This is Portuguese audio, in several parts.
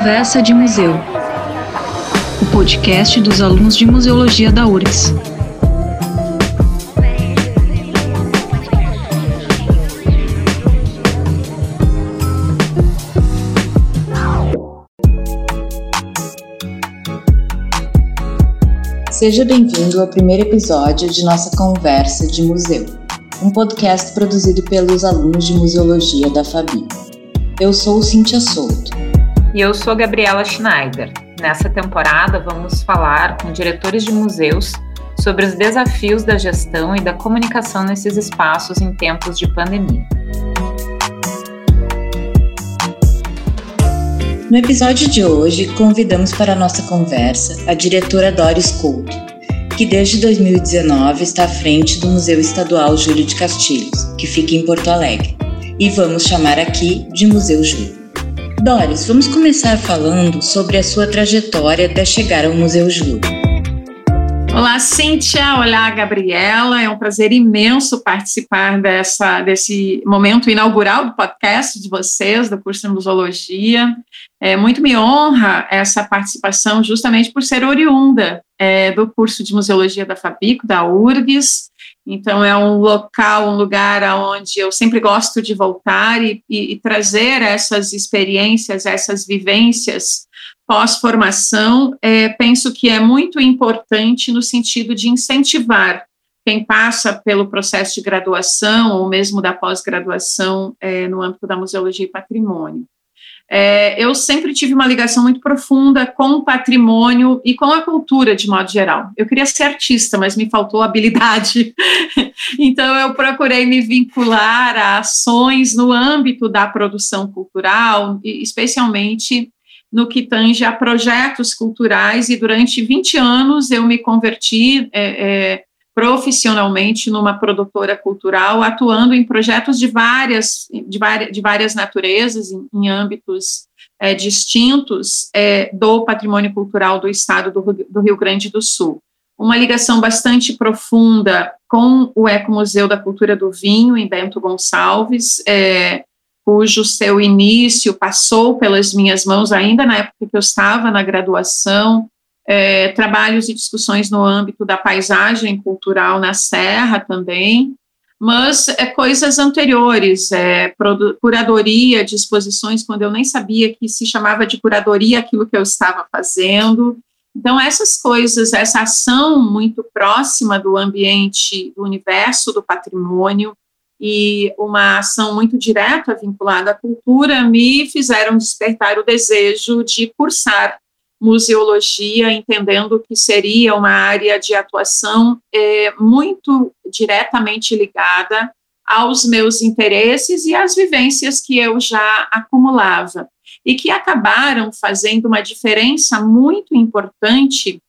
Conversa de Museu, o podcast dos alunos de Museologia da URGS. Seja bem-vindo ao primeiro episódio de nossa Conversa de Museu, um podcast produzido pelos alunos de Museologia da Fabi. Eu sou Cintia Souto. E eu sou Gabriela Schneider. Nessa temporada, vamos falar com diretores de museus sobre os desafios da gestão e da comunicação nesses espaços em tempos de pandemia. No episódio de hoje, convidamos para a nossa conversa a diretora Doris Couto, que desde 2019 está à frente do Museu Estadual Júlio de Castilhos, que fica em Porto Alegre. E vamos chamar aqui de Museu Júlio. Doris, vamos começar falando sobre a sua trajetória até chegar ao Museu Júlio. Olá, Cíntia. Olá, Gabriela. É um prazer imenso participar dessa, desse momento inaugural do podcast de vocês, do curso de Museologia. É, muito me honra essa participação, justamente por ser oriunda é, do curso de Museologia da Fabico, da URGS. Então, é um local, um lugar onde eu sempre gosto de voltar e, e, e trazer essas experiências, essas vivências pós-formação, é, penso que é muito importante no sentido de incentivar quem passa pelo processo de graduação ou mesmo da pós-graduação é, no âmbito da museologia e patrimônio. É, eu sempre tive uma ligação muito profunda com o patrimônio e com a cultura de modo geral. Eu queria ser artista, mas me faltou habilidade. então eu procurei me vincular a ações no âmbito da produção cultural, especialmente no que tange a projetos culturais, e durante 20 anos eu me converti é, é, profissionalmente numa produtora cultural, atuando em projetos de várias, de várias, de várias naturezas, em, em âmbitos é, distintos é, do patrimônio cultural do estado do, do Rio Grande do Sul. Uma ligação bastante profunda com o Ecomuseu da Cultura do Vinho, em Bento Gonçalves, é, cujo seu início passou pelas minhas mãos ainda na época que eu estava na graduação, é, trabalhos e discussões no âmbito da paisagem cultural na Serra também, mas é, coisas anteriores, é, curadoria de exposições, quando eu nem sabia que se chamava de curadoria aquilo que eu estava fazendo. Então, essas coisas, essa ação muito próxima do ambiente, do universo do patrimônio, e uma ação muito direta vinculada à cultura me fizeram despertar o desejo de cursar museologia, entendendo que seria uma área de atuação é, muito diretamente ligada aos meus interesses e às vivências que eu já acumulava, e que acabaram fazendo uma diferença muito importante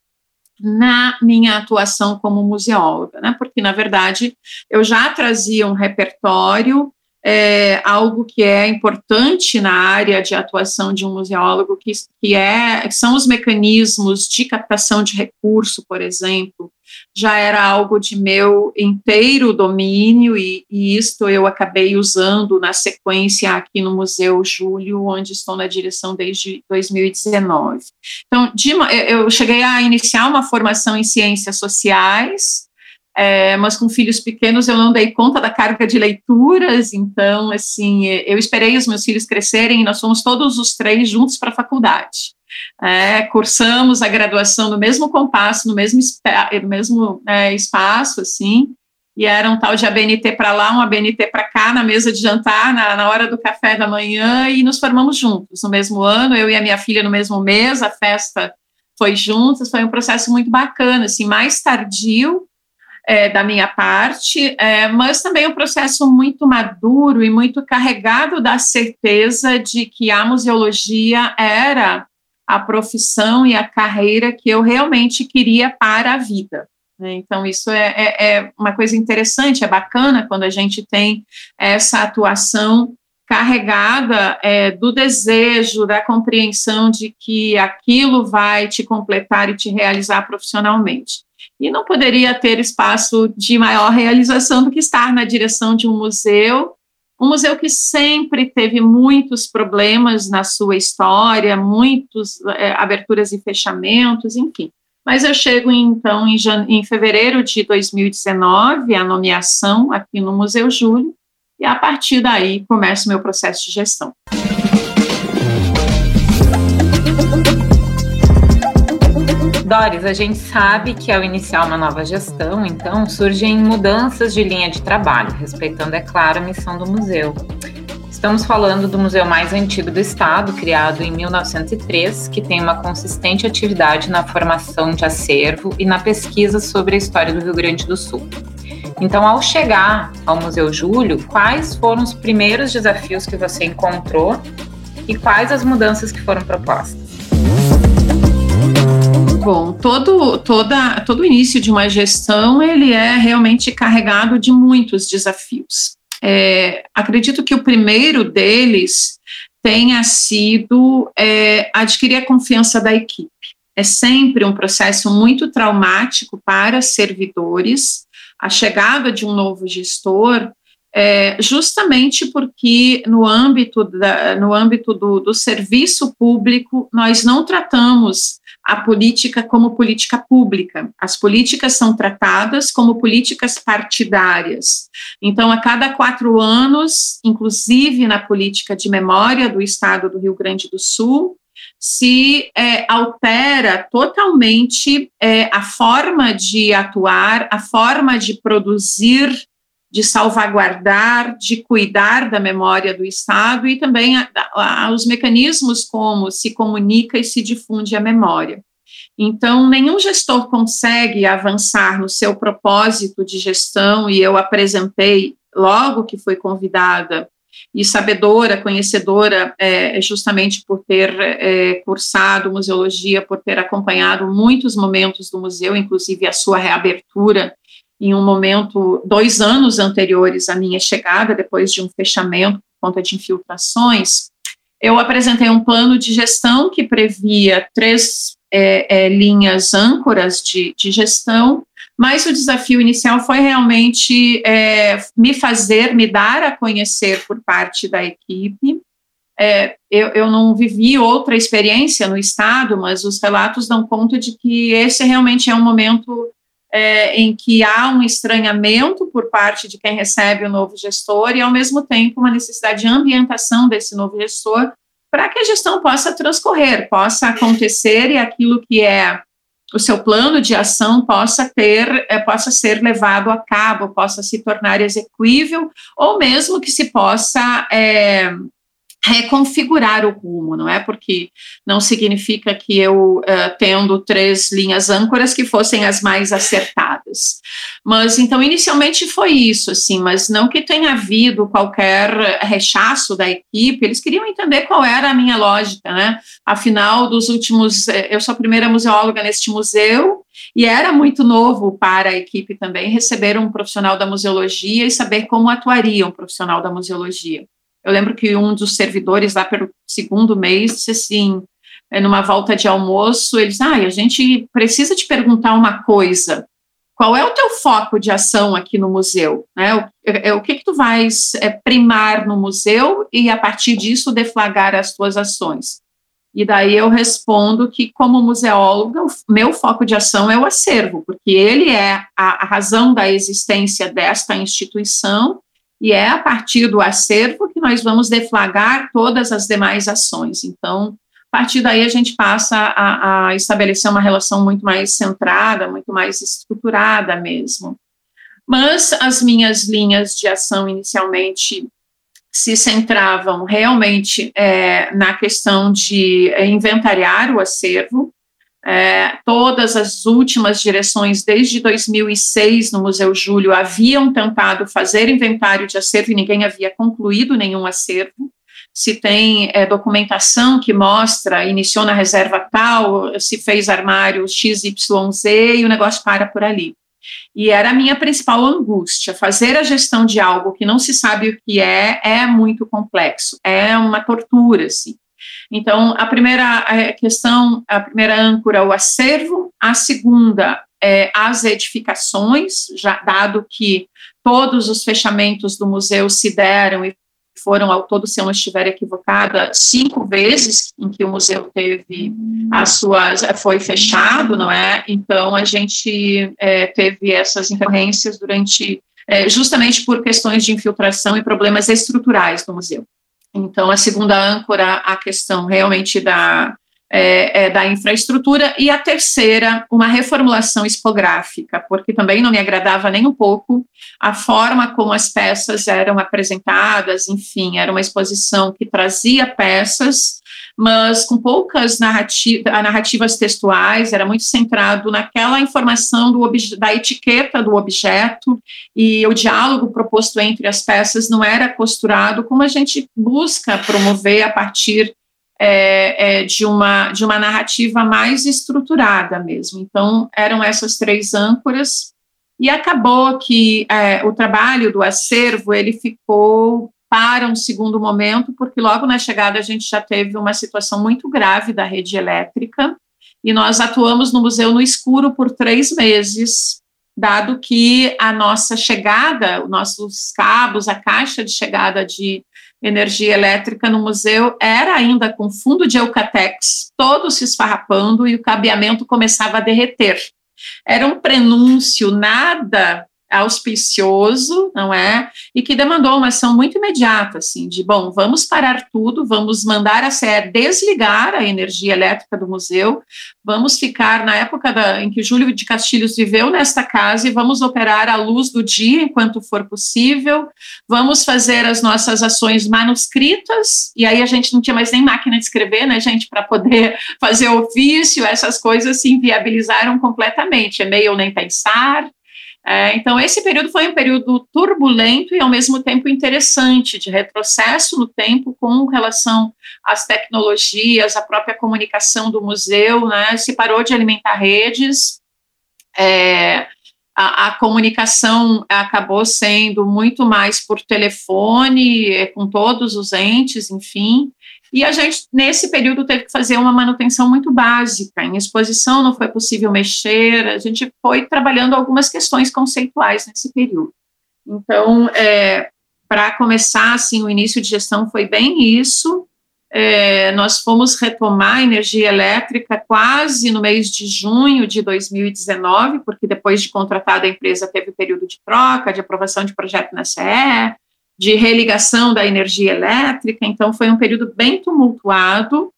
na minha atuação como museóloga, né? Porque na verdade eu já trazia um repertório, é, algo que é importante na área de atuação de um museólogo, que, que é que são os mecanismos de captação de recurso, por exemplo, já era algo de meu inteiro domínio e, e isto eu acabei usando na sequência aqui no Museu Júlio, onde estou na direção desde 2019. Então, de, eu cheguei a iniciar uma formação em ciências sociais, é, mas com filhos pequenos eu não dei conta da carga de leituras, então, assim, eu esperei os meus filhos crescerem e nós fomos todos os três juntos para a faculdade. É, cursamos a graduação no mesmo compasso, no mesmo, no mesmo é, espaço, assim, e era um tal de ABNT para lá, um ABNT para cá, na mesa de jantar, na, na hora do café da manhã, e nos formamos juntos no mesmo ano, eu e a minha filha no mesmo mês, a festa foi juntos, foi um processo muito bacana, assim, mais tardio é, da minha parte, é, mas também um processo muito maduro e muito carregado da certeza de que a museologia era a profissão e a carreira que eu realmente queria para a vida. Né? Então, isso é, é, é, uma coisa interessante, é bacana quando a gente tem essa atuação carregada é, do desejo, da compreensão de que aquilo vai te completar e te realizar profissionalmente. E não poderia ter espaço de maior realização do que estar na direção de um museu um museu que sempre teve muitos problemas na sua história, muitas é, aberturas e fechamentos, enfim. Mas eu chego então em, em fevereiro de 2019, a nomeação aqui no Museu Júlio, e a partir daí começa o meu processo de gestão. Doris, a gente sabe que ao iniciar uma nova gestão, então, surgem mudanças de linha de trabalho, respeitando, é claro, a missão do museu. Estamos falando do museu mais antigo do estado, criado em 1903, que tem uma consistente atividade na formação de acervo e na pesquisa sobre a história do Rio Grande do Sul. Então, ao chegar ao Museu Júlio, quais foram os primeiros desafios que você encontrou e quais as mudanças que foram propostas? Bom, todo, toda, todo início de uma gestão ele é realmente carregado de muitos desafios. É, acredito que o primeiro deles tenha sido é, adquirir a confiança da equipe. É sempre um processo muito traumático para servidores. A chegada de um novo gestor é, justamente porque no âmbito, da, no âmbito do, do, serviço público nós não tratamos a política como política pública. As políticas são tratadas como políticas partidárias. Então, a cada quatro anos, inclusive na política de memória do Estado do Rio Grande do Sul, se é, altera totalmente é, a forma de atuar, a forma de produzir de salvaguardar, de cuidar da memória do Estado e também os mecanismos como se comunica e se difunde a memória. Então, nenhum gestor consegue avançar no seu propósito de gestão, e eu apresentei logo que fui convidada e sabedora, conhecedora, é, justamente por ter é, cursado museologia, por ter acompanhado muitos momentos do museu, inclusive a sua reabertura em um momento, dois anos anteriores à minha chegada, depois de um fechamento por conta de infiltrações, eu apresentei um plano de gestão que previa três é, é, linhas âncoras de, de, gestão, mas o desafio inicial foi realmente é, me fazer, me dar a conhecer por parte da equipe. É, eu, eu não vivi outra experiência no Estado, mas os relatos dão conta de que esse realmente é um momento é, em que há um estranhamento por parte de quem recebe o novo gestor e, ao mesmo tempo, uma necessidade de ambientação desse novo gestor para que a gestão possa transcorrer, possa acontecer e aquilo que é o seu plano de ação possa ter, é, possa ser levado a cabo, possa se tornar execuível, ou mesmo que se possa é, reconfigurar o rumo, não é? Porque não significa que eu, uh, tendo três linhas âncoras, que fossem as mais acertadas. Mas, então, inicialmente foi isso, assim, mas não que tenha havido qualquer rechaço da equipe, eles queriam entender qual era a minha lógica, né? Afinal, dos últimos, eh, eu sou a primeira museóloga neste museu, e era muito novo para a equipe também receber um profissional da museologia e saber como atuaria um profissional da museologia. Eu lembro que um dos servidores lá pelo segundo mês disse assim, é, numa volta de almoço, eles, ah, a gente precisa te perguntar uma coisa. Qual é o teu foco de ação aqui no museu? Né? O, é, o que que tu vais é, primar no museu e a partir disso deflagrar as tuas ações? E daí eu respondo que, como museóloga, o meu foco de ação é o acervo, porque ele é a, a razão da existência desta instituição e é a partir do acervo que nós vamos deflagrar todas as demais ações. Então, a partir daí a gente passa a, a estabelecer uma relação muito mais centrada, muito mais estruturada mesmo. Mas as minhas linhas de ação inicialmente se centravam realmente é, na questão de inventariar o acervo, é, todas as últimas direções, desde 2006, no Museu Júlio, haviam tentado fazer inventário de acervo e ninguém havia concluído nenhum acervo. Se tem é, documentação que mostra, iniciou na reserva tal, se fez armário XYZ e o negócio para por ali. E era a minha principal angústia. Fazer a gestão de algo que não se sabe o que é, é muito complexo, é uma tortura, assim. Então, a primeira questão, a primeira âncora, o acervo, a segunda é as edificações, já dado que todos os fechamentos do museu se deram e foram ao todo, se eu não estiver equivocada, cinco vezes em que o museu teve as suas, foi fechado, não é? Então, a gente é, teve essas intercorrências durante, é, justamente por questões de infiltração e problemas estruturais do museu. Então, a segunda âncora, a questão realmente da, é, é, da infraestrutura, e a terceira, uma reformulação expográfica, porque também não me agradava nem um pouco a forma como as peças eram apresentadas, enfim, era uma exposição que trazia peças, mas com poucas narrativa, narrativas textuais, era muito centrado naquela informação do da etiqueta do objeto, e o diálogo proposto entre as peças não era costurado como a gente busca promover a partir é, é, de, uma, de uma narrativa mais estruturada mesmo. Então, eram essas três âncoras, e acabou que é, o trabalho do acervo ele ficou para um segundo momento, porque logo na chegada a gente já teve uma situação muito grave da rede elétrica, e nós atuamos no museu no escuro por três meses, dado que a nossa chegada, os nossos cabos, a caixa de chegada de energia elétrica no museu era ainda com fundo de eucatex, todo se esfarrapando e o cabeamento começava a derreter. Era um prenúncio nada auspicioso, não é? E que demandou uma ação muito imediata, assim, de, bom, vamos parar tudo, vamos mandar a SER desligar a energia elétrica do museu, vamos ficar na época da, em que Júlio de Castilhos viveu nesta casa e vamos operar a luz do dia enquanto for possível, vamos fazer as nossas ações manuscritas, e aí a gente não tinha mais nem máquina de escrever, né, gente, para poder fazer ofício, essas coisas se inviabilizaram completamente, e-mail nem pensar, é, então, esse período foi um período turbulento e, ao mesmo tempo, interessante, de retrocesso no tempo com relação às tecnologias, à própria comunicação do museu, né, se parou de alimentar redes, é, a, a, comunicação acabou sendo muito mais por telefone, é, com todos os entes, enfim, e a gente, nesse período, teve que fazer uma manutenção muito básica. Em exposição não foi possível mexer, a gente foi trabalhando algumas questões conceituais nesse período. Então, é, para começar, assim, o início de gestão foi bem isso. É, nós fomos retomar a energia elétrica quase no mês de junho de 2019, porque depois de contratada a empresa teve período de troca, de aprovação de projeto na CE, de religação da energia elétrica, então foi um período bem tumultuado,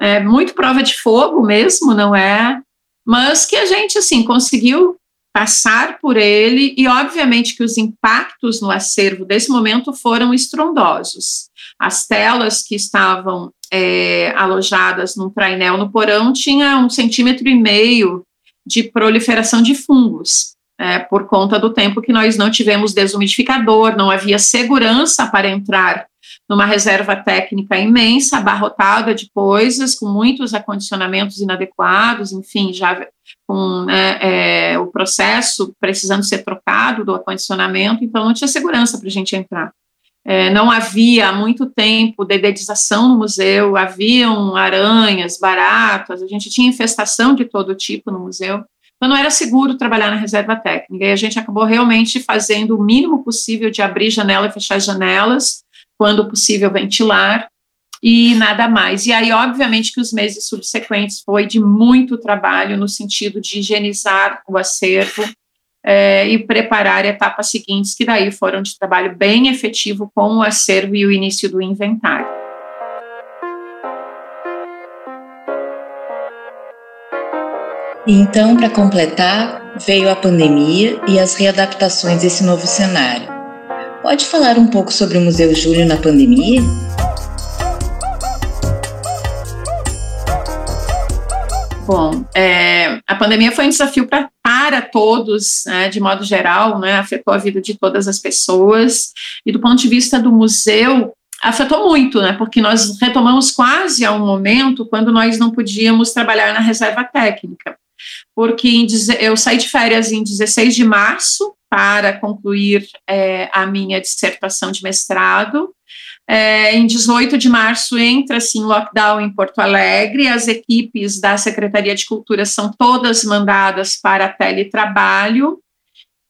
é, muito prova de fogo mesmo, não é? Mas que a gente, assim, conseguiu passar por ele e, obviamente, que os impactos no acervo desse momento foram estrondosos. As telas que estavam é, alojadas num trainel no porão tinha um centímetro e meio de proliferação de fungos é, por conta do tempo que nós não tivemos desumidificador, não havia segurança para entrar numa reserva técnica imensa, abarrotada de coisas, com muitos acondicionamentos inadequados, enfim, já com né, é, o processo precisando ser trocado do acondicionamento, então não tinha segurança para a gente entrar. É, não havia há muito tempo dedetização no museu, haviam aranhas, baratas, a gente tinha infestação de todo tipo no museu. Então, não era seguro trabalhar na reserva técnica. E a gente acabou realmente fazendo o mínimo possível de abrir janela e fechar janelas, quando possível ventilar, e nada mais. E aí, obviamente, que os meses subsequentes foi de muito trabalho no sentido de higienizar o acervo é, e preparar etapas seguintes, que daí foram de trabalho bem efetivo com o acervo e o início do inventário. Então, para completar, veio a pandemia e as readaptações desse novo cenário. Pode falar um pouco sobre o Museu Júlio na pandemia? Bom, é, a pandemia foi um desafio pra, para todos, né, de modo geral, né, afetou a vida de todas as pessoas, e do ponto de vista do museu, afetou muito, né, porque nós retomamos quase a um momento quando nós não podíamos trabalhar na reserva técnica porque em, eu saí de férias em 16 de março para concluir é, a minha dissertação de mestrado. É, em 18 de março entra assim lockdown em Porto Alegre. As equipes da Secretaria de Cultura são todas mandadas para teletrabalho.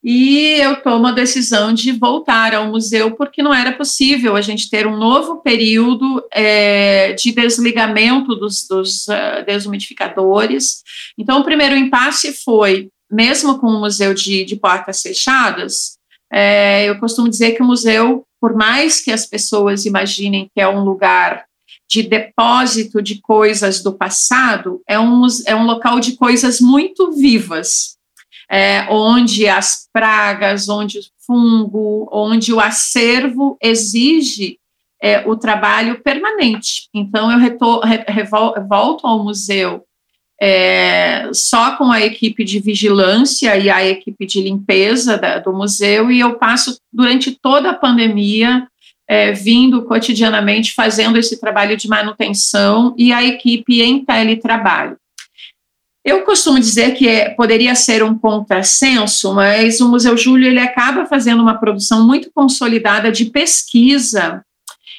E eu tomo a decisão de voltar ao museu, porque não era possível a gente ter um novo período é, de desligamento dos, dos uh, desumidificadores. Então, o primeiro impasse foi, mesmo com o museu de, de portas fechadas, é, eu costumo dizer que o museu, por mais que as pessoas imaginem que é um lugar de depósito de coisas do passado, é um, é um local de coisas muito vivas é, onde as pragas, onde o fungo, onde o acervo exige é, o trabalho permanente. Então, eu volto ao museu é, só com a equipe de vigilância e a equipe de limpeza da, do museu, e eu passo durante toda a pandemia é, vindo cotidianamente fazendo esse trabalho de manutenção e a equipe em teletrabalho. Eu costumo dizer que é, poderia ser um contrassenso, mas o Museu Júlio ele acaba fazendo uma produção muito consolidada de pesquisa.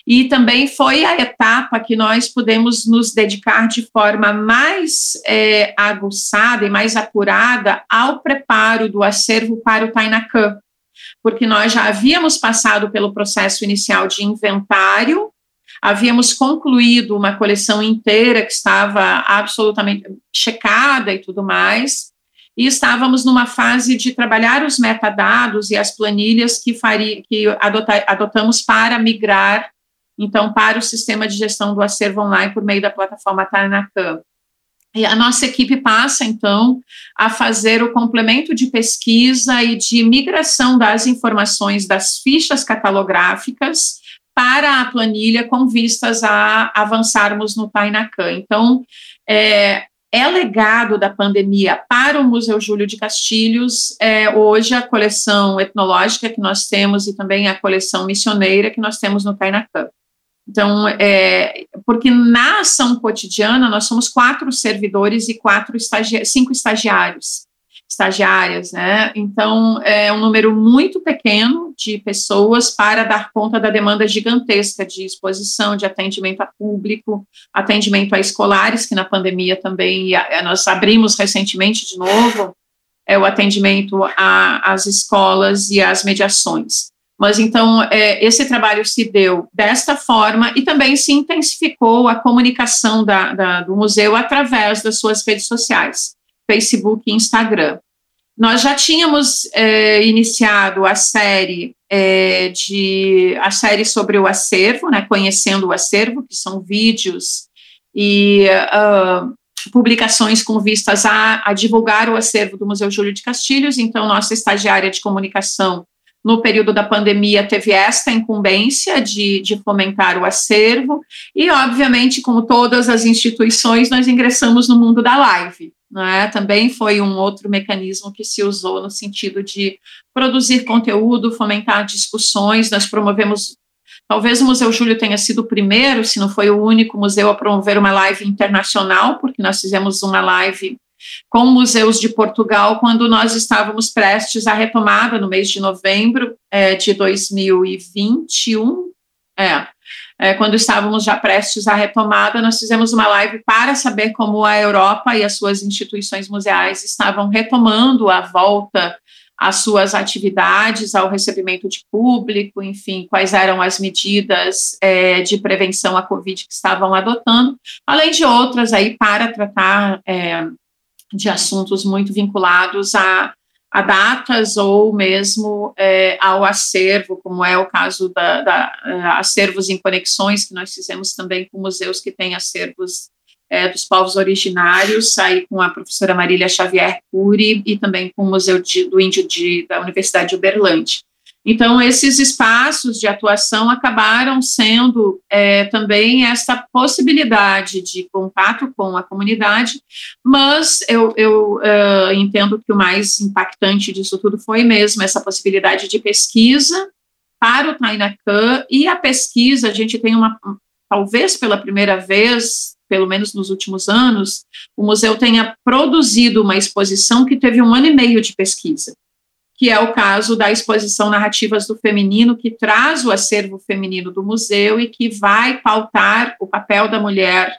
E também foi a etapa que nós pudemos nos dedicar de forma mais é, aguçada e mais apurada ao preparo do acervo para o Tainacã, porque nós já havíamos passado pelo processo inicial de inventário Havíamos concluído uma coleção inteira que estava absolutamente checada e tudo mais, e estávamos numa fase de trabalhar os metadados e as planilhas que, faria, que adota, adotamos para migrar, então, para o sistema de gestão do acervo online por meio da plataforma Tarnacan. E a nossa equipe passa, então, a fazer o complemento de pesquisa e de migração das informações das fichas catalográficas para a planilha com vistas a avançarmos no Tainacan. Então, é, é legado da pandemia para o Museu Júlio de Castilhos, é, hoje a coleção etnológica que nós temos e também a coleção missioneira que nós temos no Tainacan. Então, é, porque na ação cotidiana nós somos quatro servidores e quatro estagi cinco estagiários estagiárias, né? Então, é um número muito pequeno de pessoas para dar conta da demanda gigantesca de exposição, de atendimento a público, atendimento a escolares, que na pandemia também nós abrimos recentemente de novo, é o atendimento às escolas e às mediações. Mas então, é, esse trabalho se deu desta forma e também se intensificou a comunicação da, da, do museu através das suas redes sociais. Facebook e Instagram. Nós já tínhamos é, iniciado a série é, de a série sobre o acervo, né, conhecendo o acervo, que são vídeos e uh, publicações com vistas a, a, divulgar o acervo do Museu Júlio de Castilhos. Então, nossa estagiária de comunicação no período da pandemia teve esta incumbência de, de fomentar o acervo e, obviamente, como todas as instituições, nós ingressamos no mundo da live. É? Também foi um outro mecanismo que se usou no sentido de produzir conteúdo, fomentar discussões. Nós promovemos, talvez o Museu Júlio tenha sido o primeiro, se não foi o único museu a promover uma live internacional, porque nós fizemos uma live com museus de Portugal quando nós estávamos prestes à retomada no mês de novembro é, de 2021. É, é, quando estávamos já prestes à retomada, nós fizemos uma live para saber como a Europa e as suas instituições museais estavam retomando a volta às suas atividades, ao recebimento de público, enfim, quais eram as medidas é, de prevenção à Covid que estavam adotando, além de outras aí para tratar é, de assuntos muito vinculados a a datas ou mesmo é, ao acervo, como é o caso da, da uh, acervos em conexões, que nós fizemos também com museus que têm acervos é, dos povos originários, aí com a professora Marília Xavier Cury e também com o Museu de, do Índio de, da Universidade de Uberlândia. Então, esses espaços de atuação acabaram sendo é, também essa possibilidade de contato com a comunidade, mas eu, eu uh, entendo que o mais impactante disso tudo foi mesmo essa possibilidade de pesquisa para o Tainacan e a pesquisa, a gente tem uma, talvez pela primeira vez, pelo menos nos últimos anos, o museu tenha produzido uma exposição que teve um ano e meio de pesquisa que é o caso da exposição Narrativas do Feminino, que traz o acervo feminino do museu e que vai pautar o papel da mulher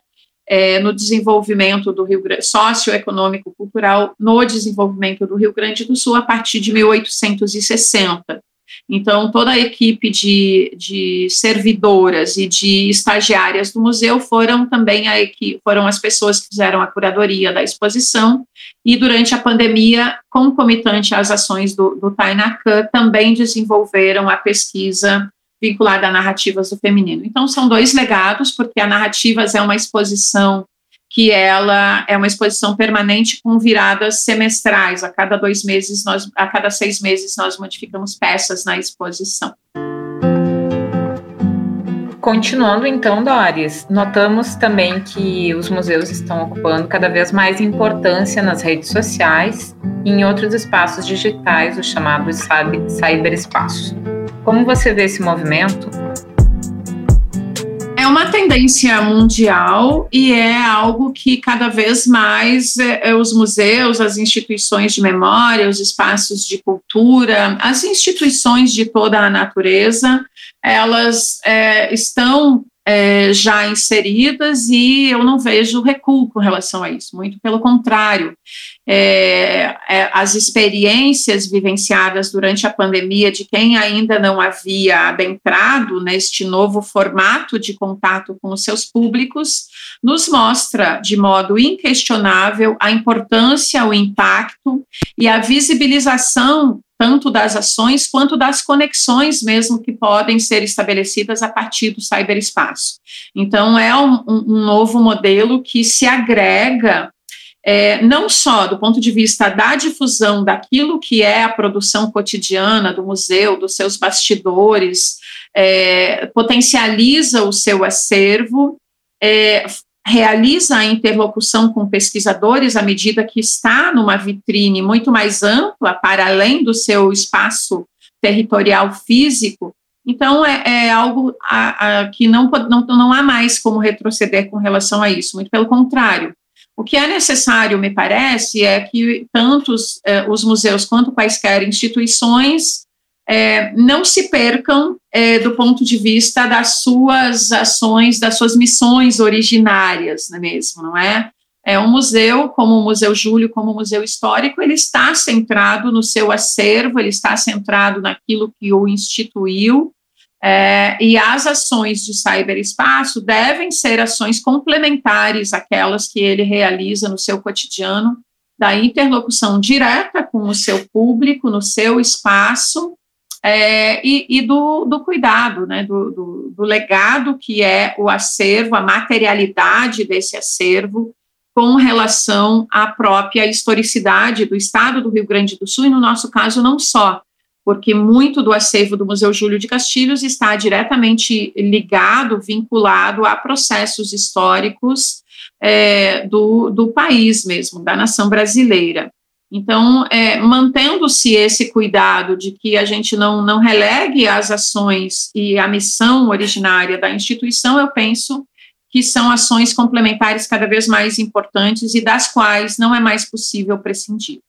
é, no desenvolvimento do Rio Grande, socioeconômico, cultural, no desenvolvimento do Rio Grande do Sul a partir de 1860. Então, toda a equipe de, de servidoras e de estagiárias do museu foram também a equipe, foram as pessoas que fizeram a curadoria da exposição e durante a pandemia, concomitante às ações do, do Tainacan, também desenvolveram a pesquisa vinculada a narrativas do feminino. Então, são dois legados, porque a Narrativas é uma exposição que ela é uma exposição permanente com viradas semestrais. A cada dois meses, nós, a cada seis meses, nós modificamos peças na exposição. Continuando então, Doris, notamos também que os museus estão ocupando cada vez mais importância nas redes sociais e em outros espaços digitais, os chamados cyberespaços. Como você vê esse movimento? Uma tendência mundial e é algo que cada vez mais é, é, os museus, as instituições de memória, os espaços de cultura, as instituições de toda a natureza, elas é, estão é, já inseridas e eu não vejo recuo com relação a isso, muito pelo contrário. É, é, as experiências vivenciadas durante a pandemia de quem ainda não havia adentrado neste novo formato de contato com os seus públicos nos mostra de modo inquestionável a importância, o impacto e a visibilização tanto das ações quanto das conexões mesmo que podem ser estabelecidas a partir do cyberespaço. Então, é um, um novo modelo que se agrega é, não só do ponto de vista da difusão daquilo que é a produção cotidiana do museu, dos seus bastidores, é, potencializa o seu acervo, é, realiza a interlocução com pesquisadores à medida que está numa vitrine muito mais ampla, para além do seu espaço territorial físico. Então, é, é algo a, a, que não, não, não há mais como retroceder com relação a isso, muito pelo contrário. O que é necessário, me parece, é que tanto os, eh, os museus quanto quaisquer instituições é, não se percam é, do ponto de vista das suas ações, das suas missões originárias, não é mesmo, não é? É um museu, como o Museu Júlio, como o Museu Histórico, ele está centrado no seu acervo, ele está centrado naquilo que o instituiu, é, e as ações de cyberespaço devem ser ações complementares àquelas que ele realiza no seu cotidiano, da interlocução direta com o seu público, no seu espaço, é, e, e do, do, cuidado, né, do, do, do, legado que é o acervo, a materialidade desse acervo com relação à própria historicidade do Estado do Rio Grande do Sul, e no nosso caso não só, porque muito do acervo do Museu Júlio de Castilhos está diretamente ligado, vinculado a processos históricos é, do, do país mesmo, da nação brasileira. Então, é, mantendo-se esse cuidado de que a gente não, não relegue as ações e a missão originária da instituição, eu penso que são ações complementares cada vez mais importantes e das quais não é mais possível prescindir.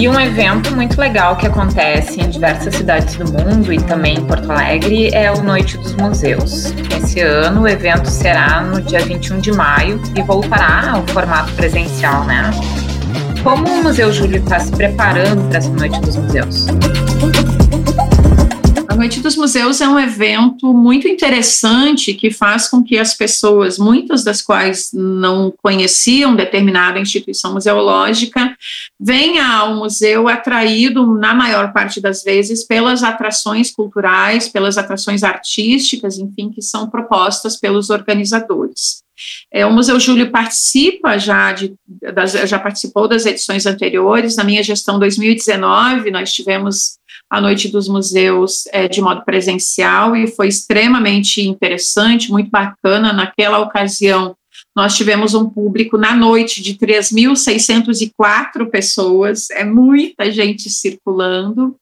E um evento muito legal que acontece em diversas cidades do mundo e também em Porto Alegre é o Noite dos Museus. Esse ano o evento será no dia 21 de maio e voltará ao formato presencial, né? Como o Museu Júlio está se preparando para essa Noite dos Museus? Noite dos Museus é um evento muito interessante que faz com que as pessoas, muitas das quais não conheciam determinada instituição museológica, venha ao museu atraído, na maior parte das vezes, pelas atrações culturais, pelas atrações artísticas, enfim, que são propostas pelos organizadores. É, o Museu Júlio participa já de, das, já participou das edições anteriores. Na minha gestão 2019, nós tivemos a Noite dos Museus é, de modo presencial e foi extremamente interessante, muito bacana. Naquela ocasião, nós tivemos um público na noite de 3.604 pessoas, é muita gente circulando.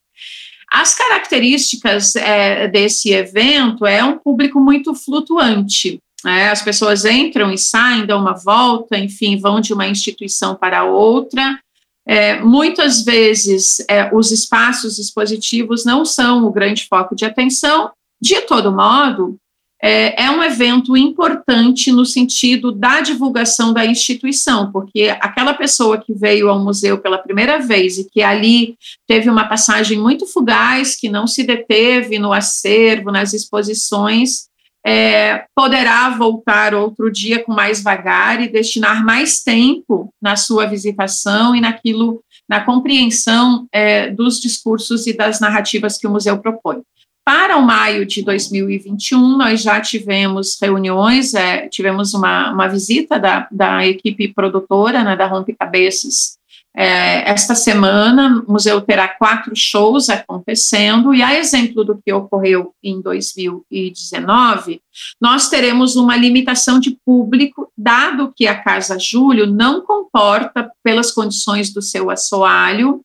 As características é, desse evento é um público muito flutuante. Né? As pessoas entram e saem, dão uma volta, enfim, vão de uma instituição para outra. É, muitas vezes é, os espaços expositivos não são o grande foco de atenção, de todo modo, é, é, um evento importante no sentido da divulgação da instituição, porque aquela pessoa que veio ao museu pela primeira vez e que ali teve uma passagem muito fugaz, que não se deteve no acervo, nas exposições, é, poderá voltar outro dia com mais vagar e destinar mais tempo na sua visitação e naquilo, na compreensão é, dos discursos e das narrativas que o museu propõe. Para o maio de 2021, nós já tivemos reuniões, é, tivemos uma, uma visita da, da equipe produtora, né, da Rompe-Cabeças, é, esta semana. O museu terá quatro shows acontecendo, e a exemplo do que ocorreu em 2019, nós teremos uma limitação de público, dado que a Casa Júlio não comporta, pelas condições do seu assoalho,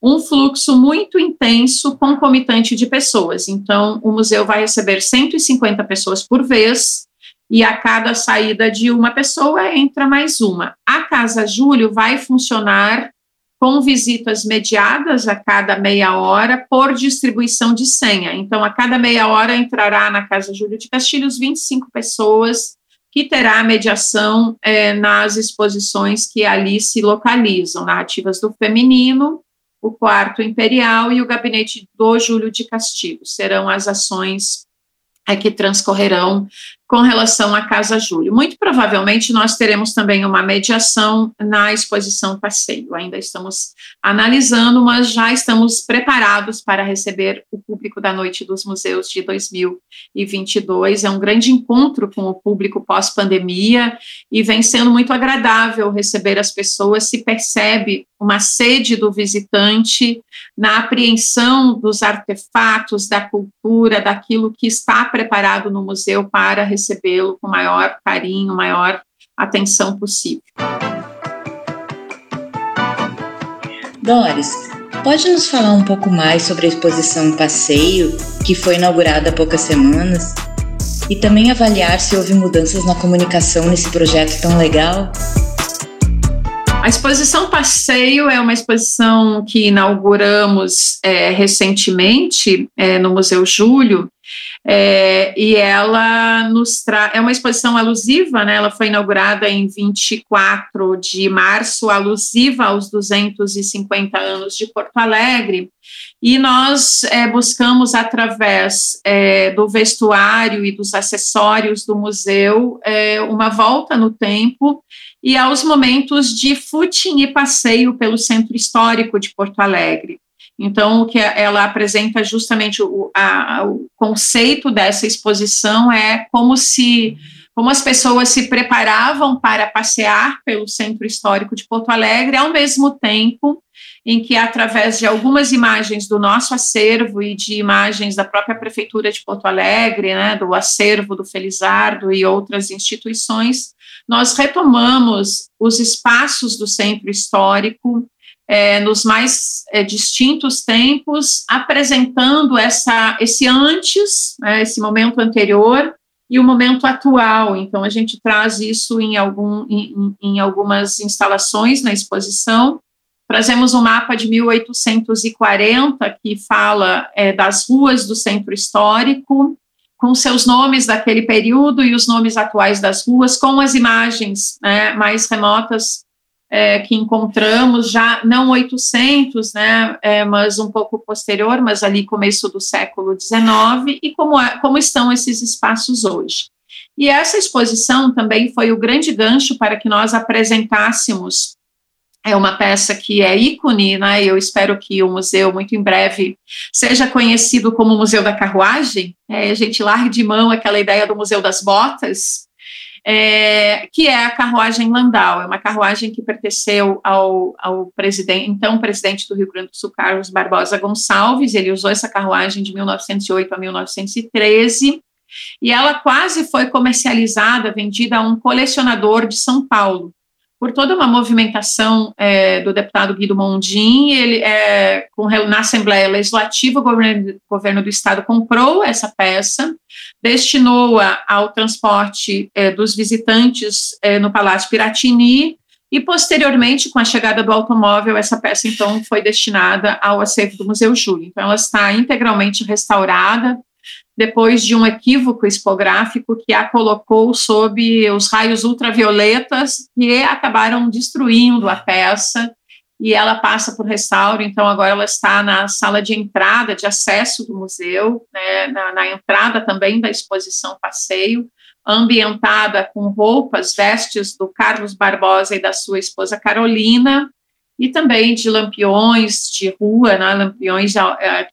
um fluxo muito intenso, concomitante de pessoas. Então, o museu vai receber 150 pessoas por vez, e a cada saída de uma pessoa entra mais uma. A Casa Júlio vai funcionar com visitas mediadas a cada meia hora por distribuição de senha. Então, a cada meia hora entrará na Casa Júlio de Castilhos 25 pessoas que terá mediação é, nas exposições que ali se localizam, narrativas do feminino, o quarto imperial e o gabinete do Júlio de Castilho. Serão as ações é, que transcorrerão com relação à Casa Júlio. Muito provavelmente nós teremos também uma mediação na exposição passeio. Ainda estamos analisando, mas já estamos preparados para receber o público da Noite dos Museus de 2022. É um grande encontro com o público pós-pandemia e vem sendo muito agradável receber as pessoas. Se percebe uma sede do visitante na apreensão dos artefatos, da cultura, daquilo que está preparado no museu para recebê-lo com maior carinho, maior atenção possível. Doris, pode nos falar um pouco mais sobre a exposição Passeio, que foi inaugurada há poucas semanas? E também avaliar se houve mudanças na comunicação nesse projeto tão legal? A exposição Passeio é uma exposição que inauguramos é, recentemente é, no Museu Júlio, é, e ela nos traz. É uma exposição alusiva, né? Ela foi inaugurada em 24 de março, alusiva aos 250 anos de Porto Alegre. E nós é, buscamos, através é, do vestuário e dos acessórios do museu, é, uma volta no tempo e aos momentos de footing e passeio pelo centro histórico de Porto Alegre. Então, o que ela apresenta justamente o, a, o conceito dessa exposição é como se como as pessoas se preparavam para passear pelo centro histórico de Porto Alegre, ao mesmo tempo em que, através de algumas imagens do nosso acervo e de imagens da própria Prefeitura de Porto Alegre, né, do acervo do Felizardo e outras instituições, nós retomamos os espaços do centro histórico é, nos mais é, distintos tempos, apresentando essa, esse antes, né, esse momento anterior e o momento atual. Então, a gente traz isso em, algum, em, em algumas instalações na exposição. Trazemos um mapa de 1840 que fala é, das ruas do centro histórico, com seus nomes daquele período e os nomes atuais das ruas, com as imagens né, mais remotas é, que encontramos já, não 800, né, é, mas um pouco posterior, mas ali começo do século XIX, e como, é, como estão esses espaços hoje. E essa exposição também foi o grande gancho para que nós apresentássemos é uma peça que é ícone, né? Eu espero que o museu, muito em breve, seja conhecido como o Museu da Carruagem. É, a gente largue de mão aquela ideia do Museu das Botas, é, que é a carruagem Landau. É uma carruagem que pertenceu ao, ao presidente, então presidente do Rio Grande do Sul, Carlos Barbosa Gonçalves. Ele usou essa carruagem de 1908 a 1913 e ela quase foi comercializada, vendida a um colecionador de São Paulo por toda uma movimentação é, do deputado Guido Mondim, ele é, com, na Assembleia Legislativa, o governo, governo, do Estado comprou essa peça, destinou-a ao transporte é, dos visitantes é, no Palácio Piratini, e posteriormente, com a chegada do automóvel, essa peça então foi destinada ao acervo do Museu Júlio. Então, ela está integralmente restaurada, depois de um equívoco expográfico que a colocou sob os raios ultravioletas que acabaram destruindo a peça e ela passa por restauro, então agora ela está na sala de entrada, de acesso do museu, né, na, na entrada também da exposição Passeio, ambientada com roupas, vestes do Carlos Barbosa e da sua esposa Carolina, e também de lampiões de rua, né, lampiões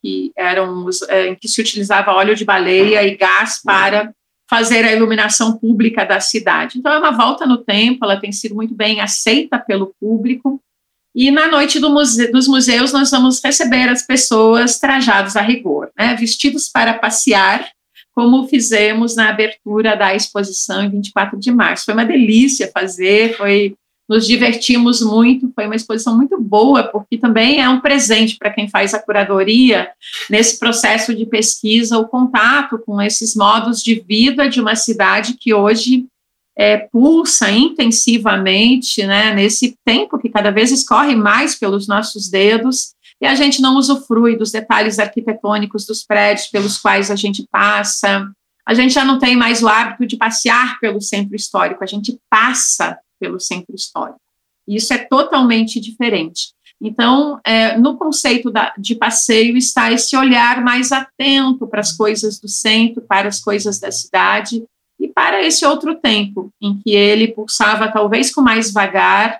que eram é, em que se utilizava óleo de baleia e gás para fazer a iluminação pública da cidade. Então é uma volta no tempo, ela tem sido muito bem aceita pelo público. E na noite do muse dos museus nós vamos receber as pessoas trajados a rigor, né, vestidos para passear, como fizemos na abertura da exposição em 24 de março. Foi uma delícia fazer, foi nos divertimos muito, foi uma exposição muito boa, porque também é um presente para quem faz a curadoria nesse processo de pesquisa, o contato com esses modos de vida de uma cidade que hoje é, pulsa intensivamente, né, nesse tempo que cada vez escorre mais pelos nossos dedos, e a gente não usufrui dos detalhes arquitetônicos dos prédios pelos quais a gente passa. A gente já não tem mais o hábito de passear pelo centro histórico, a gente passa pelo centro histórico. Isso é totalmente diferente. Então, é, no conceito da, de passeio está esse olhar mais atento para as coisas do centro, para as coisas da cidade e para esse outro tempo em que ele pulsava talvez com mais vagar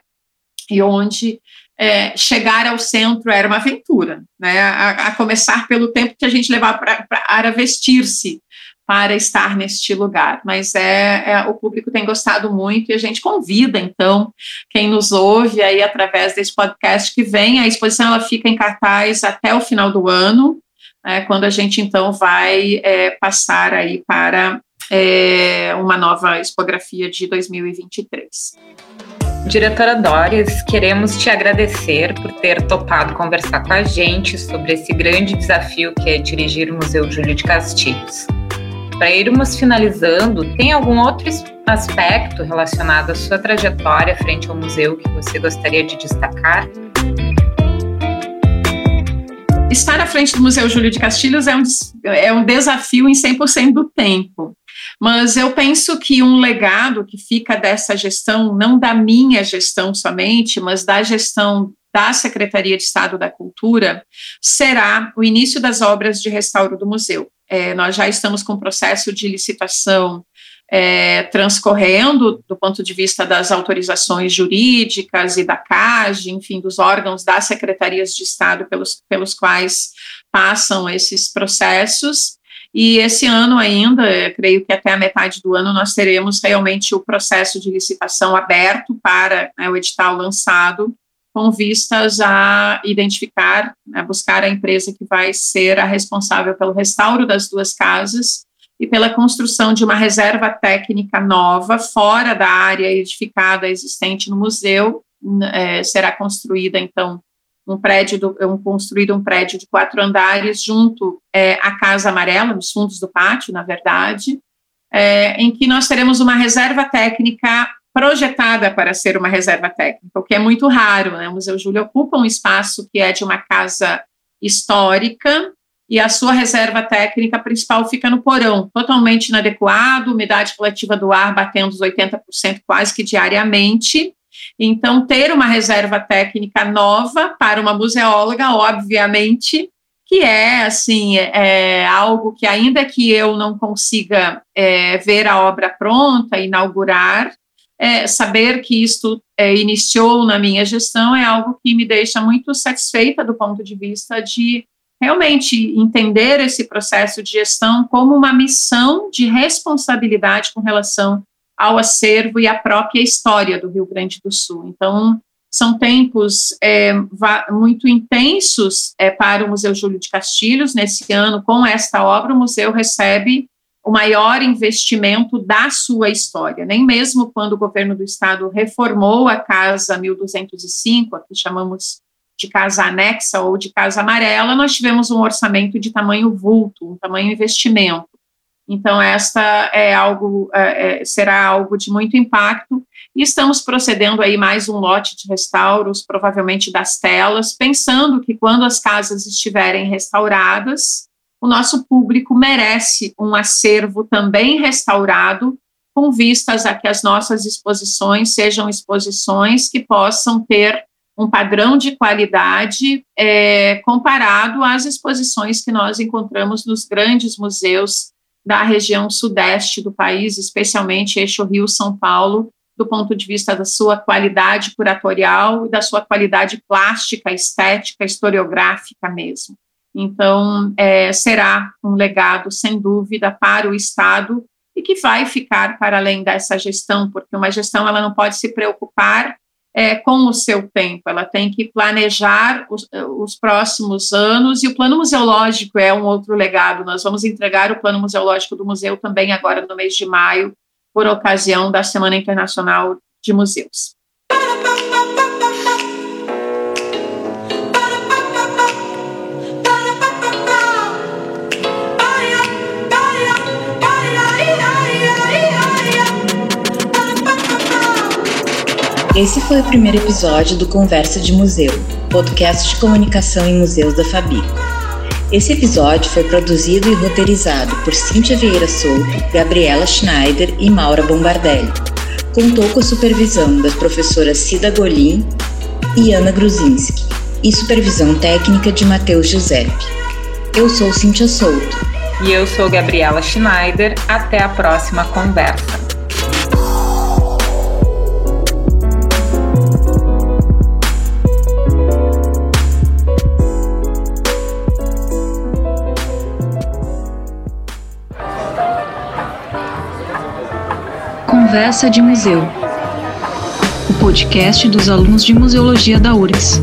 e onde é, chegar ao centro era uma aventura, né? A, a começar pelo tempo que a gente levava para vestir-se para estar neste lugar. Mas é, é, o público tem gostado muito e a gente convida então quem nos ouve aí através desse podcast que vem. A exposição ela fica em cartaz até o final do ano, é, quando a gente então vai é, passar aí para é, uma nova expografia de 2023. Diretora Doris, queremos te agradecer por ter topado conversar com a gente sobre esse grande desafio que é dirigir o Museu Júlio de Castilhos. Para irmos finalizando, tem algum outro aspecto relacionado à sua trajetória frente ao museu que você gostaria de destacar? Estar à frente do Museu Júlio de Castilhos é um, é um desafio em 100% do tempo. Mas eu penso que um legado que fica dessa gestão, não da minha gestão somente, mas da gestão da Secretaria de Estado da Cultura, será o início das obras de restauro do museu. É, nós já estamos com o processo de licitação é, transcorrendo do ponto de vista das autorizações jurídicas e da CAGE, enfim, dos órgãos das secretarias de Estado pelos, pelos quais passam esses processos. E esse ano ainda, creio que até a metade do ano, nós teremos realmente o processo de licitação aberto para né, o edital lançado com vistas a identificar, a buscar a empresa que vai ser a responsável pelo restauro das duas casas e pela construção de uma reserva técnica nova fora da área edificada existente no museu. É, será construída, então, um prédio, do, um, construído um prédio de quatro andares junto é, à Casa Amarela, nos fundos do pátio, na verdade, é, em que nós teremos uma reserva técnica projetada para ser uma reserva técnica, o que é muito raro. Né? O Museu Júlio ocupa um espaço que é de uma casa histórica e a sua reserva técnica principal fica no porão, totalmente inadequado, umidade relativa do ar batendo os 80% quase que diariamente. Então, ter uma reserva técnica nova para uma museóloga, obviamente, que é assim é, algo que ainda que eu não consiga é, ver a obra pronta, inaugurar, é, saber que isto é, iniciou na minha gestão é algo que me deixa muito satisfeita do ponto de vista de realmente entender esse processo de gestão como uma missão de responsabilidade com relação ao acervo e à própria história do Rio Grande do Sul. Então, são tempos é, muito intensos é, para o Museu Júlio de Castilhos. Nesse ano, com esta obra, o museu recebe o maior investimento da sua história. Nem mesmo quando o governo do estado reformou a Casa 1205, a que chamamos de Casa Anexa ou de Casa Amarela, nós tivemos um orçamento de tamanho vulto, um tamanho investimento. Então, esta é algo, é, é será algo de muito impacto, e estamos procedendo aí mais um lote de restauros, provavelmente das telas, pensando que quando as casas estiverem restauradas, o nosso público merece um acervo também restaurado, com vistas a que as nossas exposições sejam exposições que possam ter um padrão de qualidade é, comparado às exposições que nós encontramos nos grandes museus da região sudeste do país, especialmente eixo Rio-São Paulo, do ponto de vista da sua qualidade curatorial e da sua qualidade plástica, estética, historiográfica mesmo. Então, é, será um legado, sem dúvida, para o Estado e que vai ficar para além dessa gestão, porque uma gestão ela não pode se preocupar é, com o seu tempo, ela tem que planejar os, os, próximos anos, e o plano museológico é um outro legado. Nós vamos entregar o plano museológico do museu também agora no mês de maio, por ocasião da Semana Internacional de Museus. Esse foi o primeiro episódio do Conversa de Museu, podcast de comunicação em museus da Fabico. Esse episódio foi produzido e roteirizado por Cíntia Vieira Souto, Gabriela Schneider e Maura Bombardelli. Contou com a supervisão das professoras Cida Golim e Ana Gruzinski e supervisão técnica de Matheus Giuseppe. Eu sou Cíntia Souto. E eu sou Gabriela Schneider. Até a próxima conversa. Conversa de Museu, o podcast dos alunos de museologia da URGS.